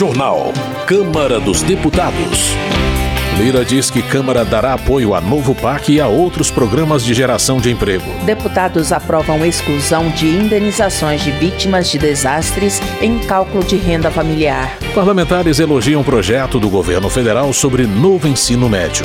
Jornal. Câmara dos Deputados. Lira diz que Câmara dará apoio a novo PAC e a outros programas de geração de emprego. Deputados aprovam exclusão de indenizações de vítimas de desastres em cálculo de renda familiar. Parlamentares elogiam projeto do governo federal sobre novo ensino médio.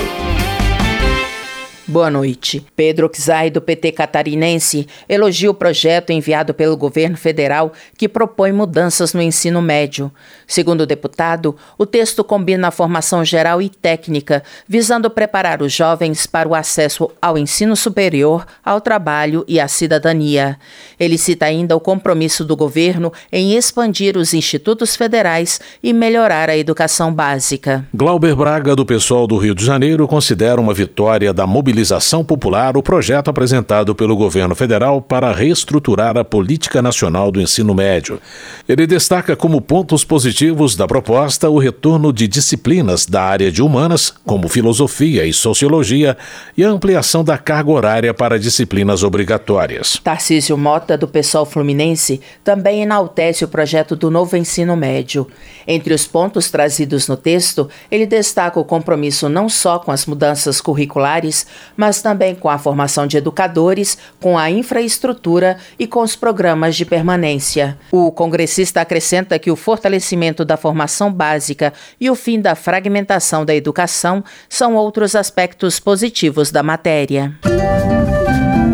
Boa noite. Pedro Xai, do PT catarinense, elogia o projeto enviado pelo governo federal que propõe mudanças no ensino médio. Segundo o deputado, o texto combina a formação geral e técnica, visando preparar os jovens para o acesso ao ensino superior, ao trabalho e à cidadania. Ele cita ainda o compromisso do governo em expandir os institutos federais e melhorar a educação básica. Glauber Braga, do pessoal do Rio de Janeiro, considera uma vitória da mobilização mobilização popular o projeto apresentado pelo governo federal para reestruturar a política nacional do ensino médio. Ele destaca como pontos positivos da proposta o retorno de disciplinas da área de humanas, como filosofia e sociologia, e a ampliação da carga horária para disciplinas obrigatórias. Tarcísio Mota, do PSOL Fluminense, também enaltece o projeto do novo ensino médio. Entre os pontos trazidos no texto, ele destaca o compromisso não só com as mudanças curriculares, mas também com a formação de educadores, com a infraestrutura e com os programas de permanência. O congressista acrescenta que o fortalecimento da formação básica e o fim da fragmentação da educação são outros aspectos positivos da matéria.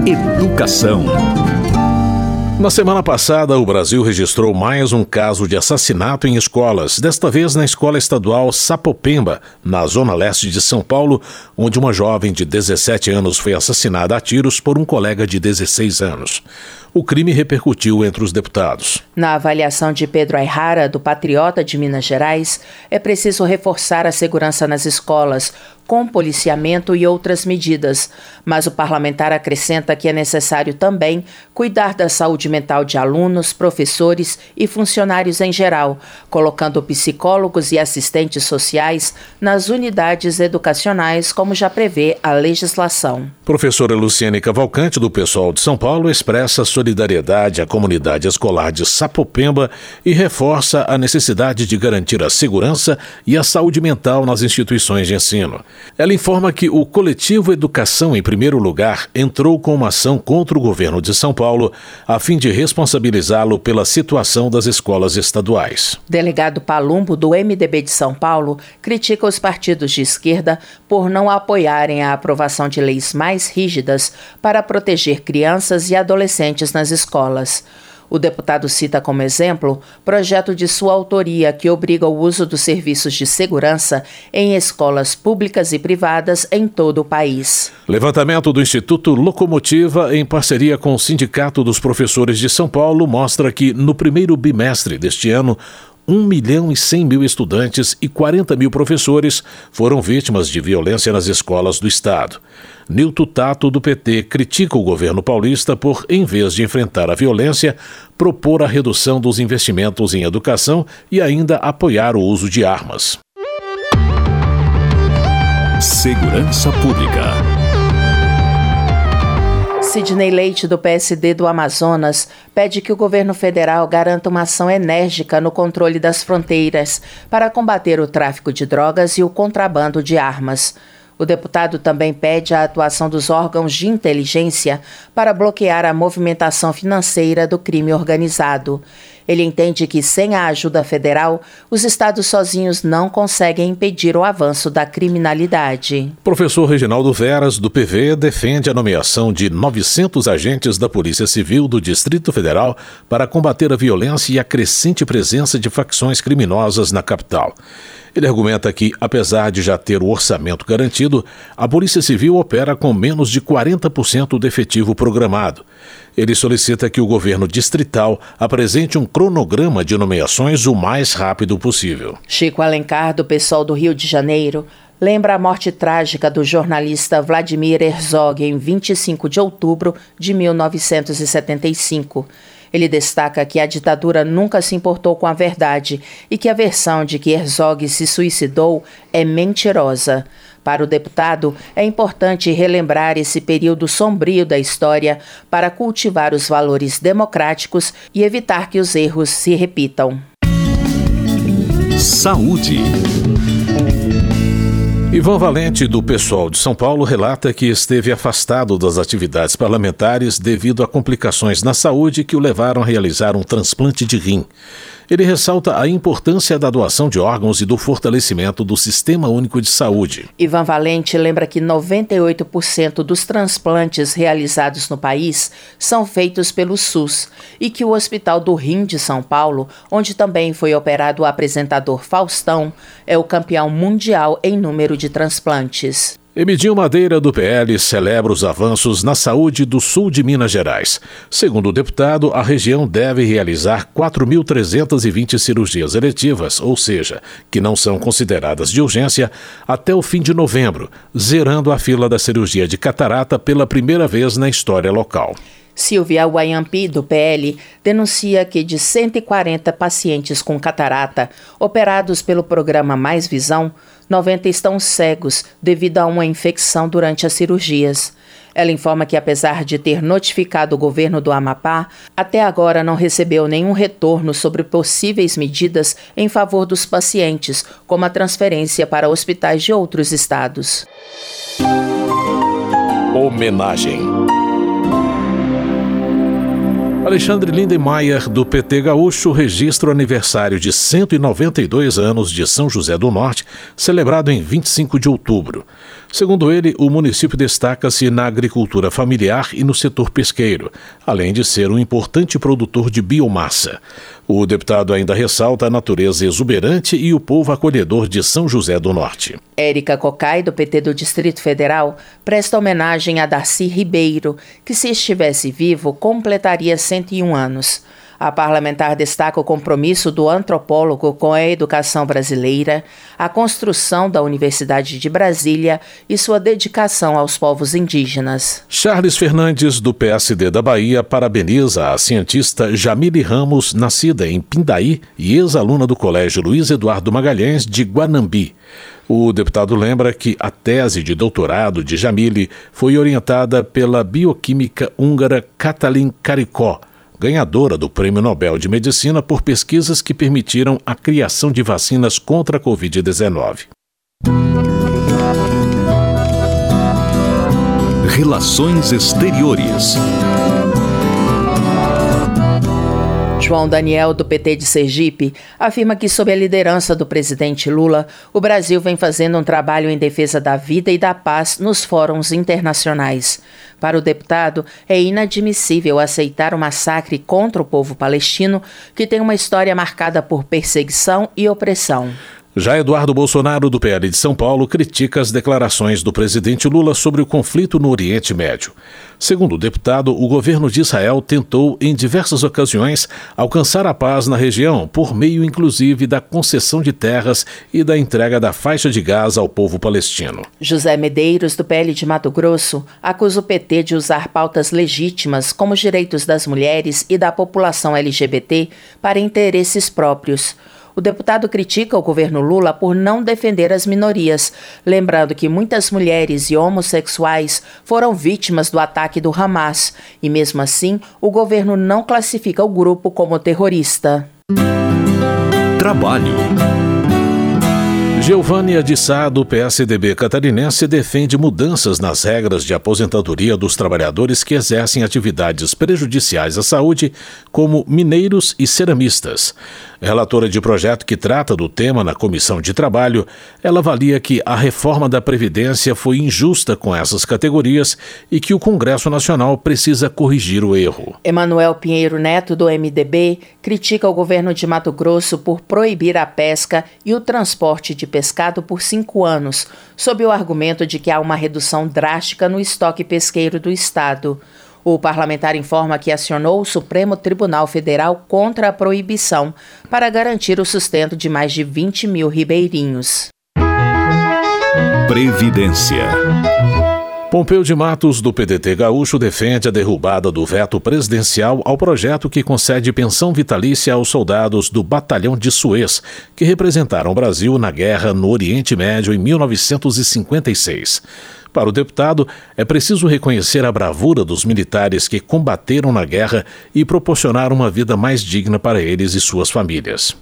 Educação. Na semana passada, o Brasil registrou mais um caso de assassinato em escolas, desta vez na escola estadual Sapopemba, na zona leste de São Paulo, onde uma jovem de 17 anos foi assassinada a tiros por um colega de 16 anos o crime repercutiu entre os deputados. Na avaliação de Pedro Ayrara, do Patriota de Minas Gerais, é preciso reforçar a segurança nas escolas, com policiamento e outras medidas, mas o parlamentar acrescenta que é necessário também cuidar da saúde mental de alunos, professores e funcionários em geral, colocando psicólogos e assistentes sociais nas unidades educacionais, como já prevê a legislação. Professora Luciane Cavalcante, do Pessoal de São Paulo, expressa sua solidariedade à comunidade escolar de Sapopemba e reforça a necessidade de garantir a segurança e a saúde mental nas instituições de ensino. Ela informa que o coletivo Educação em Primeiro Lugar entrou com uma ação contra o governo de São Paulo a fim de responsabilizá-lo pela situação das escolas estaduais. Delegado Palumbo, do MDB de São Paulo, critica os partidos de esquerda por não apoiarem a aprovação de leis mais rígidas para proteger crianças e adolescentes nas escolas. O deputado cita como exemplo projeto de sua autoria que obriga o uso dos serviços de segurança em escolas públicas e privadas em todo o país. Levantamento do Instituto Locomotiva, em parceria com o Sindicato dos Professores de São Paulo, mostra que no primeiro bimestre deste ano, 1 milhão e 100 mil estudantes e 40 mil professores foram vítimas de violência nas escolas do Estado. Nilton Tato, do PT, critica o governo paulista por, em vez de enfrentar a violência, propor a redução dos investimentos em educação e ainda apoiar o uso de armas. Segurança Pública. Sidney Leite, do PSD do Amazonas, pede que o governo federal garanta uma ação enérgica no controle das fronteiras para combater o tráfico de drogas e o contrabando de armas. O deputado também pede a atuação dos órgãos de inteligência para bloquear a movimentação financeira do crime organizado. Ele entende que, sem a ajuda federal, os estados sozinhos não conseguem impedir o avanço da criminalidade. Professor Reginaldo Veras, do PV, defende a nomeação de 900 agentes da Polícia Civil do Distrito Federal para combater a violência e a crescente presença de facções criminosas na capital. Ele argumenta que, apesar de já ter o orçamento garantido, a Polícia Civil opera com menos de 40% do efetivo programado. Ele solicita que o governo distrital apresente um cronograma de nomeações o mais rápido possível. Chico Alencar, do pessoal do Rio de Janeiro, lembra a morte trágica do jornalista Vladimir Herzog em 25 de outubro de 1975. Ele destaca que a ditadura nunca se importou com a verdade e que a versão de que Herzog se suicidou é mentirosa. Para o deputado, é importante relembrar esse período sombrio da história para cultivar os valores democráticos e evitar que os erros se repitam. Saúde. Ivan Valente, do Pessoal de São Paulo, relata que esteve afastado das atividades parlamentares devido a complicações na saúde que o levaram a realizar um transplante de rim. Ele ressalta a importância da doação de órgãos e do fortalecimento do Sistema Único de Saúde. Ivan Valente lembra que 98% dos transplantes realizados no país são feitos pelo SUS e que o Hospital do Rim de São Paulo, onde também foi operado o apresentador Faustão, é o campeão mundial em número de transplantes. Emidil Madeira, do PL, celebra os avanços na saúde do sul de Minas Gerais. Segundo o deputado, a região deve realizar 4.320 cirurgias eletivas, ou seja, que não são consideradas de urgência, até o fim de novembro, zerando a fila da cirurgia de catarata pela primeira vez na história local. Silvia Wayampi, do PL, denuncia que de 140 pacientes com catarata operados pelo programa Mais Visão, 90 estão cegos devido a uma infecção durante as cirurgias. Ela informa que, apesar de ter notificado o governo do Amapá, até agora não recebeu nenhum retorno sobre possíveis medidas em favor dos pacientes, como a transferência para hospitais de outros estados. Homenagem. Alexandre Lindenmayer, do PT Gaúcho, registra o aniversário de 192 anos de São José do Norte, celebrado em 25 de outubro. Segundo ele, o município destaca-se na agricultura familiar e no setor pesqueiro, além de ser um importante produtor de biomassa. O deputado ainda ressalta a natureza exuberante e o povo acolhedor de São José do Norte. Érica Cocai, do PT do Distrito Federal, presta homenagem a Darcy Ribeiro, que, se estivesse vivo, completaria 101 anos. A parlamentar destaca o compromisso do antropólogo com a educação brasileira, a construção da Universidade de Brasília e sua dedicação aos povos indígenas. Charles Fernandes, do PSD da Bahia, parabeniza a cientista Jamile Ramos, nascida em Pindaí e ex-aluna do Colégio Luiz Eduardo Magalhães de Guanambi. O deputado lembra que a tese de doutorado de Jamile foi orientada pela bioquímica húngara Katalin Karikó, ganhadora do Prêmio Nobel de Medicina por pesquisas que permitiram a criação de vacinas contra a Covid-19. Relações Exteriores. João Daniel, do PT de Sergipe, afirma que, sob a liderança do presidente Lula, o Brasil vem fazendo um trabalho em defesa da vida e da paz nos fóruns internacionais. Para o deputado, é inadmissível aceitar o massacre contra o povo palestino, que tem uma história marcada por perseguição e opressão. Já Eduardo Bolsonaro, do PL de São Paulo, critica as declarações do presidente Lula sobre o conflito no Oriente Médio. Segundo o deputado, o governo de Israel tentou, em diversas ocasiões, alcançar a paz na região, por meio inclusive da concessão de terras e da entrega da faixa de Gaza ao povo palestino. José Medeiros, do PL de Mato Grosso, acusa o PT de usar pautas legítimas, como os direitos das mulheres e da população LGBT, para interesses próprios. O deputado critica o governo Lula por não defender as minorias, lembrando que muitas mulheres e homossexuais foram vítimas do ataque do Hamas e, mesmo assim, o governo não classifica o grupo como terrorista. Trabalho. Giovânia de Sá, do PSDB catarinense, defende mudanças nas regras de aposentadoria dos trabalhadores que exercem atividades prejudiciais à saúde, como mineiros e ceramistas. Relatora de projeto que trata do tema na Comissão de Trabalho, ela avalia que a reforma da Previdência foi injusta com essas categorias e que o Congresso Nacional precisa corrigir o erro. Emanuel Pinheiro Neto, do MDB, critica o governo de Mato Grosso por proibir a pesca e o transporte de pescado por cinco anos, sob o argumento de que há uma redução drástica no estoque pesqueiro do Estado. O parlamentar informa que acionou o Supremo Tribunal Federal contra a proibição para garantir o sustento de mais de 20 mil ribeirinhos. Previdência. Pompeu de Matos, do PDT Gaúcho, defende a derrubada do veto presidencial ao projeto que concede pensão vitalícia aos soldados do Batalhão de Suez, que representaram o Brasil na guerra no Oriente Médio em 1956. Para o deputado, é preciso reconhecer a bravura dos militares que combateram na guerra e proporcionar uma vida mais digna para eles e suas famílias.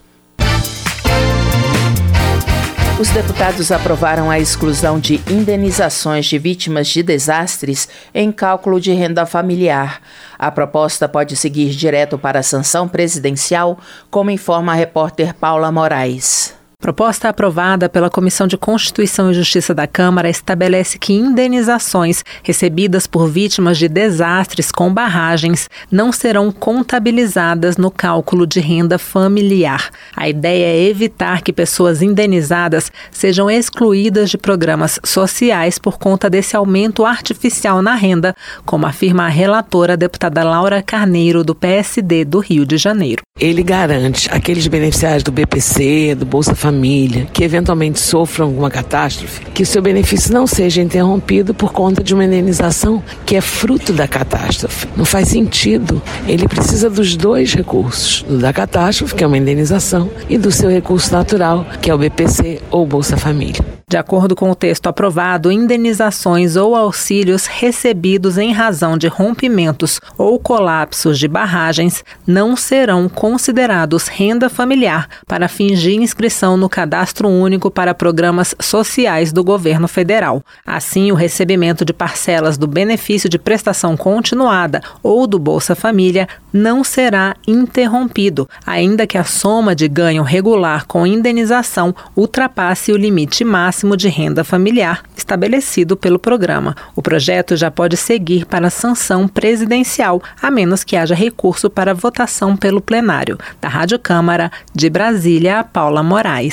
Os deputados aprovaram a exclusão de indenizações de vítimas de desastres em cálculo de renda familiar. A proposta pode seguir direto para a sanção presidencial, como informa a repórter Paula Moraes. Proposta aprovada pela Comissão de Constituição e Justiça da Câmara estabelece que indenizações recebidas por vítimas de desastres com barragens não serão contabilizadas no cálculo de renda familiar. A ideia é evitar que pessoas indenizadas sejam excluídas de programas sociais por conta desse aumento artificial na renda, como afirma a relatora a deputada Laura Carneiro, do PSD do Rio de Janeiro. Ele garante aqueles beneficiários do BPC, do Bolsa Família, família que eventualmente sofram alguma catástrofe, que o seu benefício não seja interrompido por conta de uma indenização que é fruto da catástrofe. Não faz sentido. Ele precisa dos dois recursos, do da catástrofe, que é uma indenização, e do seu recurso natural, que é o BPC ou Bolsa Família. De acordo com o texto aprovado, indenizações ou auxílios recebidos em razão de rompimentos ou colapsos de barragens não serão considerados renda familiar para fins de inscrição no Cadastro Único para Programas Sociais do Governo Federal. Assim, o recebimento de parcelas do benefício de prestação continuada ou do Bolsa Família não será interrompido, ainda que a soma de ganho regular com indenização ultrapasse o limite máximo de renda familiar estabelecido pelo programa. O projeto já pode seguir para sanção presidencial, a menos que haja recurso para votação pelo plenário. Da Rádio Câmara, de Brasília, Paula Moraes.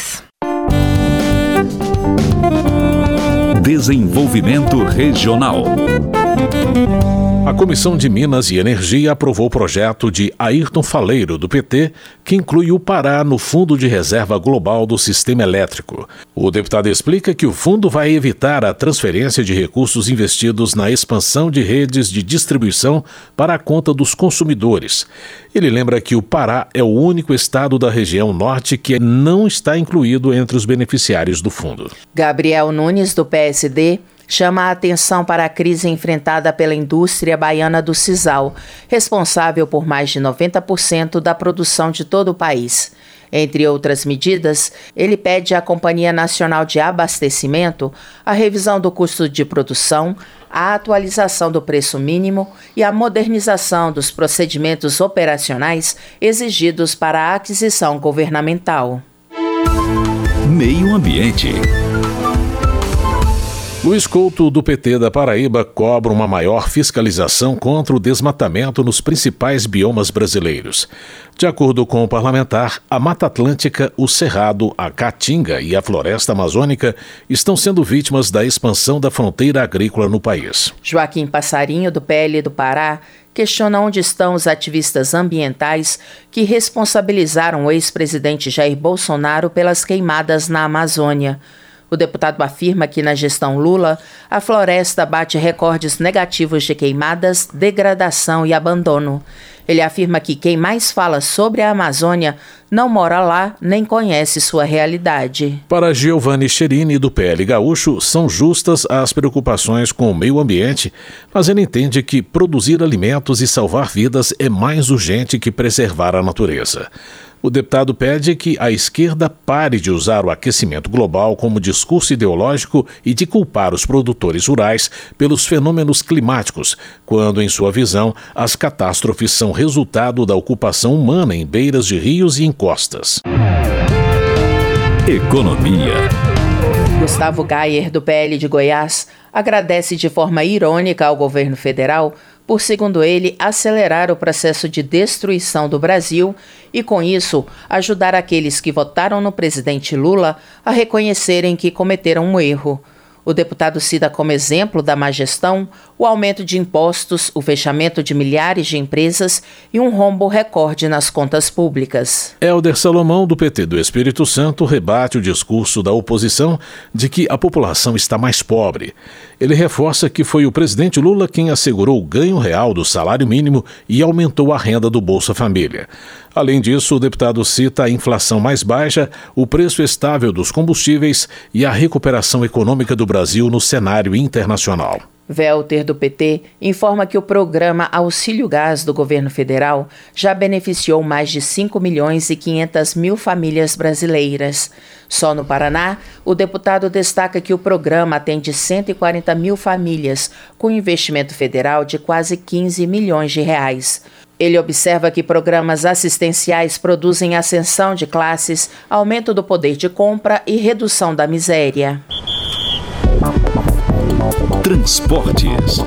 Desenvolvimento Regional. A Comissão de Minas e Energia aprovou o projeto de Ayrton Faleiro, do PT, que inclui o Pará no Fundo de Reserva Global do Sistema Elétrico. O deputado explica que o fundo vai evitar a transferência de recursos investidos na expansão de redes de distribuição para a conta dos consumidores. Ele lembra que o Pará é o único estado da região norte que não está incluído entre os beneficiários do fundo. Gabriel Nunes, do PSD, chama a atenção para a crise enfrentada pela indústria baiana do sisal, responsável por mais de 90% da produção de todo o país. Entre outras medidas, ele pede à Companhia Nacional de Abastecimento a revisão do custo de produção, a atualização do preço mínimo e a modernização dos procedimentos operacionais exigidos para a aquisição governamental. Meio Ambiente. Luiz Couto, do PT da Paraíba, cobra uma maior fiscalização contra o desmatamento nos principais biomas brasileiros. De acordo com o parlamentar, a Mata Atlântica, o Cerrado, a Caatinga e a Floresta Amazônica estão sendo vítimas da expansão da fronteira agrícola no país. Joaquim Passarinho, do PL do Pará, questiona onde estão os ativistas ambientais que responsabilizaram o ex-presidente Jair Bolsonaro pelas queimadas na Amazônia. O deputado afirma que na gestão Lula, a floresta bate recordes negativos de queimadas, degradação e abandono. Ele afirma que quem mais fala sobre a Amazônia não mora lá nem conhece sua realidade. Para Giovanni Cherini, do PL Gaúcho, são justas as preocupações com o meio ambiente, mas ele entende que produzir alimentos e salvar vidas é mais urgente que preservar a natureza. O deputado pede que a esquerda pare de usar o aquecimento global como discurso ideológico e de culpar os produtores rurais pelos fenômenos climáticos, quando, em sua visão, as catástrofes são resultado da ocupação humana em beiras de rios e encostas. Economia. Gustavo Gayer, do PL de Goiás, agradece de forma irônica ao governo federal por, segundo ele, acelerar o processo de destruição do Brasil e, com isso, ajudar aqueles que votaram no presidente Lula a reconhecerem que cometeram um erro. O deputado cita como exemplo da má gestão o aumento de impostos, o fechamento de milhares de empresas e um rombo recorde nas contas públicas. Helder Salomão, do PT do Espírito Santo, rebate o discurso da oposição de que a população está mais pobre. Ele reforça que foi o presidente Lula quem assegurou o ganho real do salário mínimo e aumentou a renda do Bolsa Família. Além disso, o deputado cita a inflação mais baixa, o preço estável dos combustíveis e a recuperação econômica do Brasil no cenário internacional. Welter, do PT, informa que o programa Auxílio Gás do governo federal já beneficiou mais de 5 milhões e 500 mil famílias brasileiras. Só no Paraná, o deputado destaca que o programa atende 140 mil famílias, com investimento federal de quase 15 milhões de reais. Ele observa que programas assistenciais produzem ascensão de classes, aumento do poder de compra e redução da miséria. Transportes.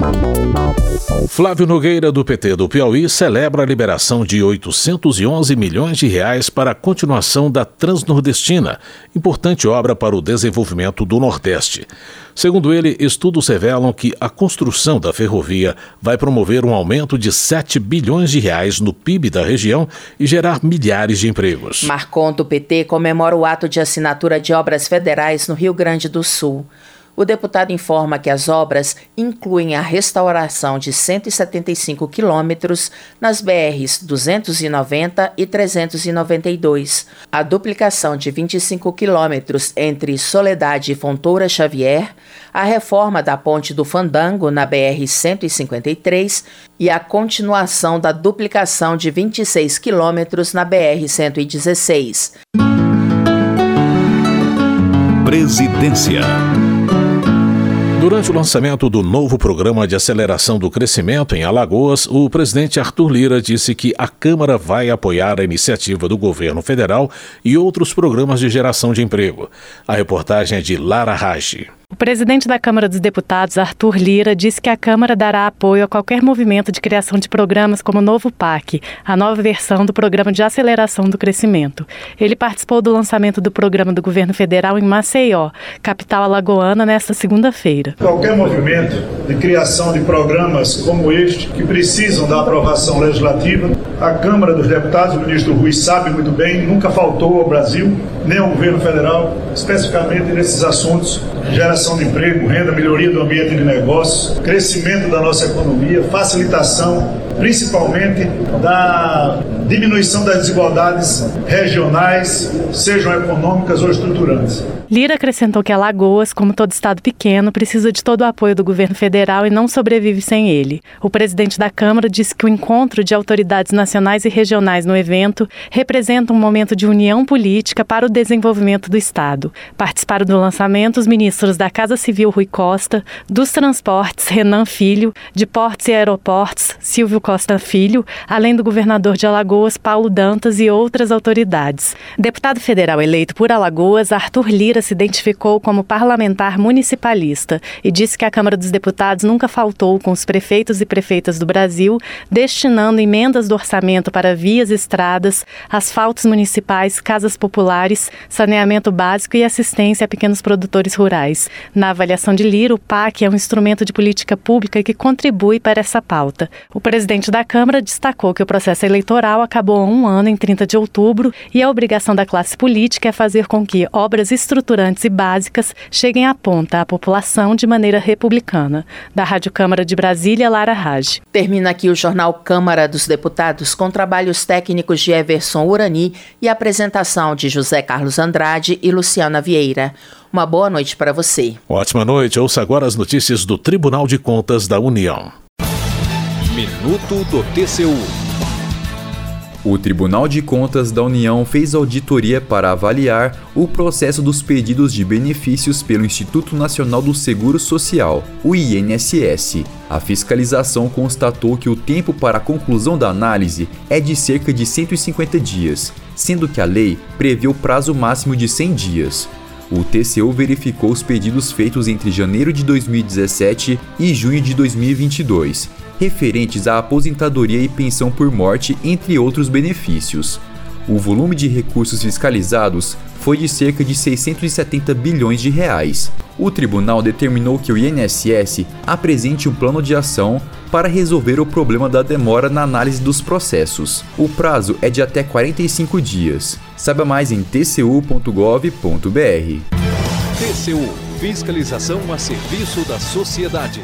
Flávio Nogueira, do PT do Piauí, celebra a liberação de 811 milhões de reais para a continuação da Transnordestina, importante obra para o desenvolvimento do Nordeste. Segundo ele, estudos revelam que a construção da ferrovia vai promover um aumento de 7 bilhões de reais no PIB da região e gerar milhares de empregos. Marconto PT comemora o ato de assinatura de obras federais no Rio Grande do Sul. O deputado informa que as obras incluem a restauração de 175 quilômetros nas BRs 290 e 392, a duplicação de 25 quilômetros entre Soledade e Fontoura Xavier, a reforma da ponte do Fandango na BR 153 e a continuação da duplicação de 26 quilômetros na BR 116. Presidência. Durante o lançamento do novo programa de aceleração do crescimento em Alagoas, o presidente Arthur Lira disse que a Câmara vai apoiar a iniciativa do governo federal e outros programas de geração de emprego. A reportagem é de Lara Raj. O presidente da Câmara dos Deputados, Arthur Lira, disse que a Câmara dará apoio a qualquer movimento de criação de programas como o Novo PAC, a nova versão do Programa de Aceleração do Crescimento. Ele participou do lançamento do programa do governo federal em Maceió, capital alagoana, nesta segunda-feira. Qualquer movimento de criação de programas como este, que precisam da aprovação legislativa, a Câmara dos Deputados, o ministro Rui sabe muito bem, nunca faltou ao Brasil, nem ao governo federal, especificamente nesses assuntos geração de emprego, renda, melhoria do ambiente de negócios, crescimento da nossa economia, facilitação, principalmente da diminuição das desigualdades regionais, sejam econômicas ou estruturantes. Lira acrescentou que Alagoas, como todo estado pequeno, precisa de todo o apoio do governo federal e não sobrevive sem ele. O presidente da Câmara disse que o encontro de autoridades nacionais e regionais no evento representa um momento de união política para o desenvolvimento do estado. Participaram do lançamento os ministros da Casa Civil Rui Costa, dos Transportes Renan Filho, de Portos e Aeroportos Silvio Costa Filho, além do governador de Alagoas Paulo Dantas e outras autoridades. Deputado federal eleito por Alagoas, Arthur Lira se identificou como parlamentar municipalista e disse que a Câmara dos Deputados nunca faltou com os prefeitos e prefeitas do Brasil, destinando emendas do orçamento para vias, estradas, asfaltos municipais, casas populares, saneamento básico e assistência a pequenos produtores rurais. Na avaliação de Lira, o PAC é um instrumento de política pública que contribui para essa pauta. O presidente da Câmara destacou que o processo eleitoral acabou há um ano, em 30 de outubro, e a obrigação da classe política é fazer com que obras estruturais estruturantes e básicas cheguem à ponta à população de maneira republicana. Da Rádio Câmara de Brasília, Lara Raj. Termina aqui o jornal Câmara dos Deputados com trabalhos técnicos de Everson Urani e apresentação de José Carlos Andrade e Luciana Vieira. Uma boa noite para você. Ótima noite. Ouça agora as notícias do Tribunal de Contas da União. Minuto do TCU. O Tribunal de Contas da União fez auditoria para avaliar o processo dos pedidos de benefícios pelo Instituto Nacional do Seguro Social, o INSS. A fiscalização constatou que o tempo para a conclusão da análise é de cerca de 150 dias, sendo que a lei prevê o prazo máximo de 100 dias. O TCU verificou os pedidos feitos entre janeiro de 2017 e junho de 2022 referentes à aposentadoria e pensão por morte, entre outros benefícios. O volume de recursos fiscalizados foi de cerca de 670 bilhões de reais. O tribunal determinou que o INSS apresente um plano de ação para resolver o problema da demora na análise dos processos. O prazo é de até 45 dias. Saiba mais em tcu.gov.br. TCU Fiscalização a serviço da sociedade.